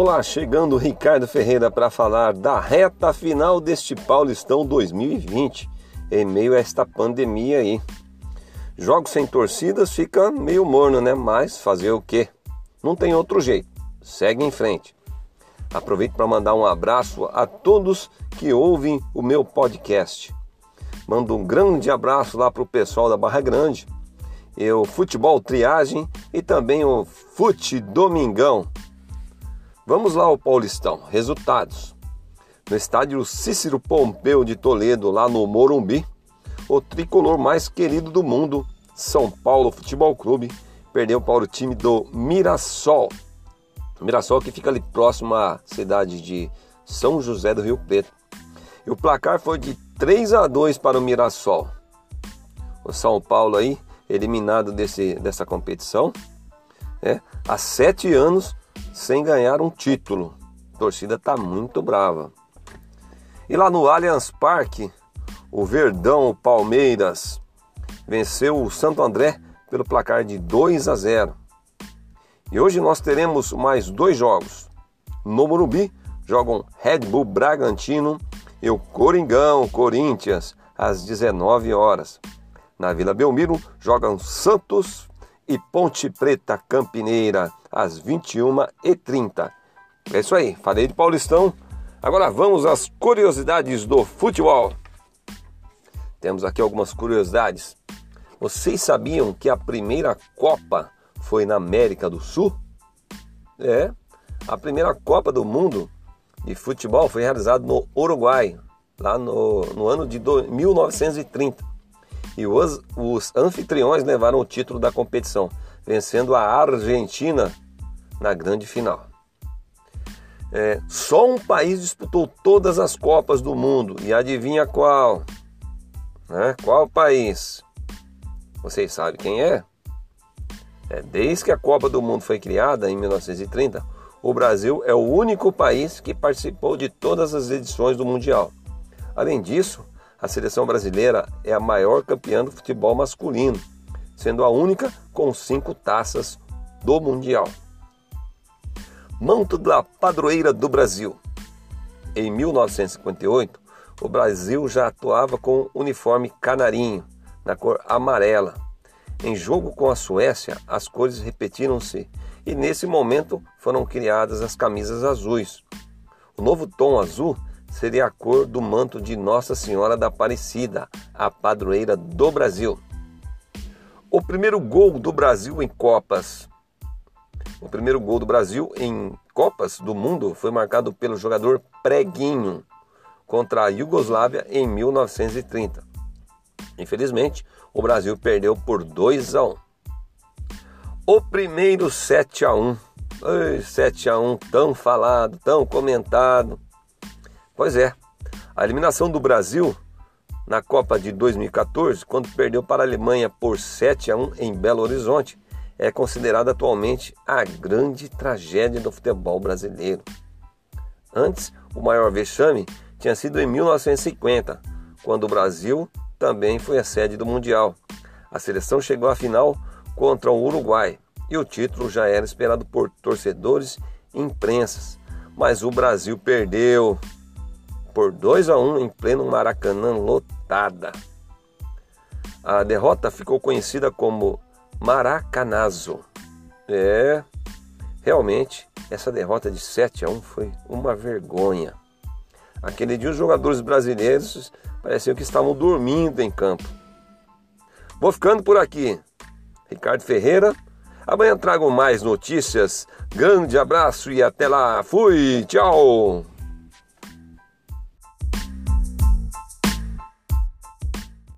Olá, chegando o Ricardo Ferreira para falar da reta final deste Paulistão 2020, em meio a esta pandemia aí. Jogos sem torcidas fica meio morno, né? Mas fazer o quê? Não tem outro jeito. Segue em frente. Aproveito para mandar um abraço a todos que ouvem o meu podcast. Mando um grande abraço lá para o pessoal da Barra Grande, o Futebol Triagem e também o Fute Domingão. Vamos lá ao Paulistão. Resultados. No estádio Cícero Pompeu de Toledo, lá no Morumbi, o tricolor mais querido do mundo, São Paulo Futebol Clube, perdeu para o time do Mirassol Mirassol que fica ali próximo à cidade de São José do Rio Preto. E o placar foi de 3 a 2 para o Mirassol. O São Paulo aí, eliminado desse, dessa competição, né? há sete anos sem ganhar um título. A torcida está muito brava. E lá no Allianz Parque, o Verdão, o Palmeiras, venceu o Santo André pelo placar de 2 a 0. E hoje nós teremos mais dois jogos. No Morumbi jogam Red Bull Bragantino e o Coringão Corinthians às 19 horas. Na Vila Belmiro jogam Santos e Ponte Preta Campineira às 21h30. É isso aí, falei de Paulistão. Agora vamos às curiosidades do futebol. Temos aqui algumas curiosidades. Vocês sabiam que a primeira Copa foi na América do Sul. É, a primeira Copa do Mundo de futebol foi realizada no Uruguai, lá no, no ano de do, 1930. E os, os anfitriões levaram o título da competição, vencendo a Argentina na grande final. É, só um país disputou todas as Copas do mundo e adivinha qual? Né? Qual país? Vocês sabem quem é? É, desde que a Copa do Mundo foi criada em 1930, o Brasil é o único país que participou de todas as edições do Mundial. Além disso, a seleção brasileira é a maior campeã do futebol masculino, sendo a única com cinco taças do Mundial. Manto da Padroeira do Brasil. Em 1958, o Brasil já atuava com uniforme canarinho, na cor amarela, em jogo com a Suécia, as cores repetiram-se e nesse momento foram criadas as camisas azuis. O novo tom azul seria a cor do manto de Nossa Senhora da Aparecida, a padroeira do Brasil. O primeiro gol do Brasil em Copas. O primeiro gol do Brasil em Copas do Mundo foi marcado pelo jogador Preguinho contra a Iugoslávia em 1930. Infelizmente, o Brasil perdeu por 2 a 1. O primeiro 7 a 1. Ai, 7 a 1 tão falado, tão comentado. Pois é, a eliminação do Brasil na Copa de 2014, quando perdeu para a Alemanha por 7 a 1 em Belo Horizonte, é considerada atualmente a grande tragédia do futebol brasileiro. Antes, o maior vexame tinha sido em 1950, quando o Brasil também foi a sede do Mundial. A seleção chegou à final contra o Uruguai e o título já era esperado por torcedores e imprensas, mas o Brasil perdeu por 2 a 1 em pleno Maracanã lotada. A derrota ficou conhecida como Maracanazo. É, realmente, essa derrota de 7 a 1 foi uma vergonha. Aquele dia os jogadores brasileiros pareciam que estavam dormindo em campo. Vou ficando por aqui. Ricardo Ferreira. Amanhã trago mais notícias. Grande abraço e até lá. Fui, tchau.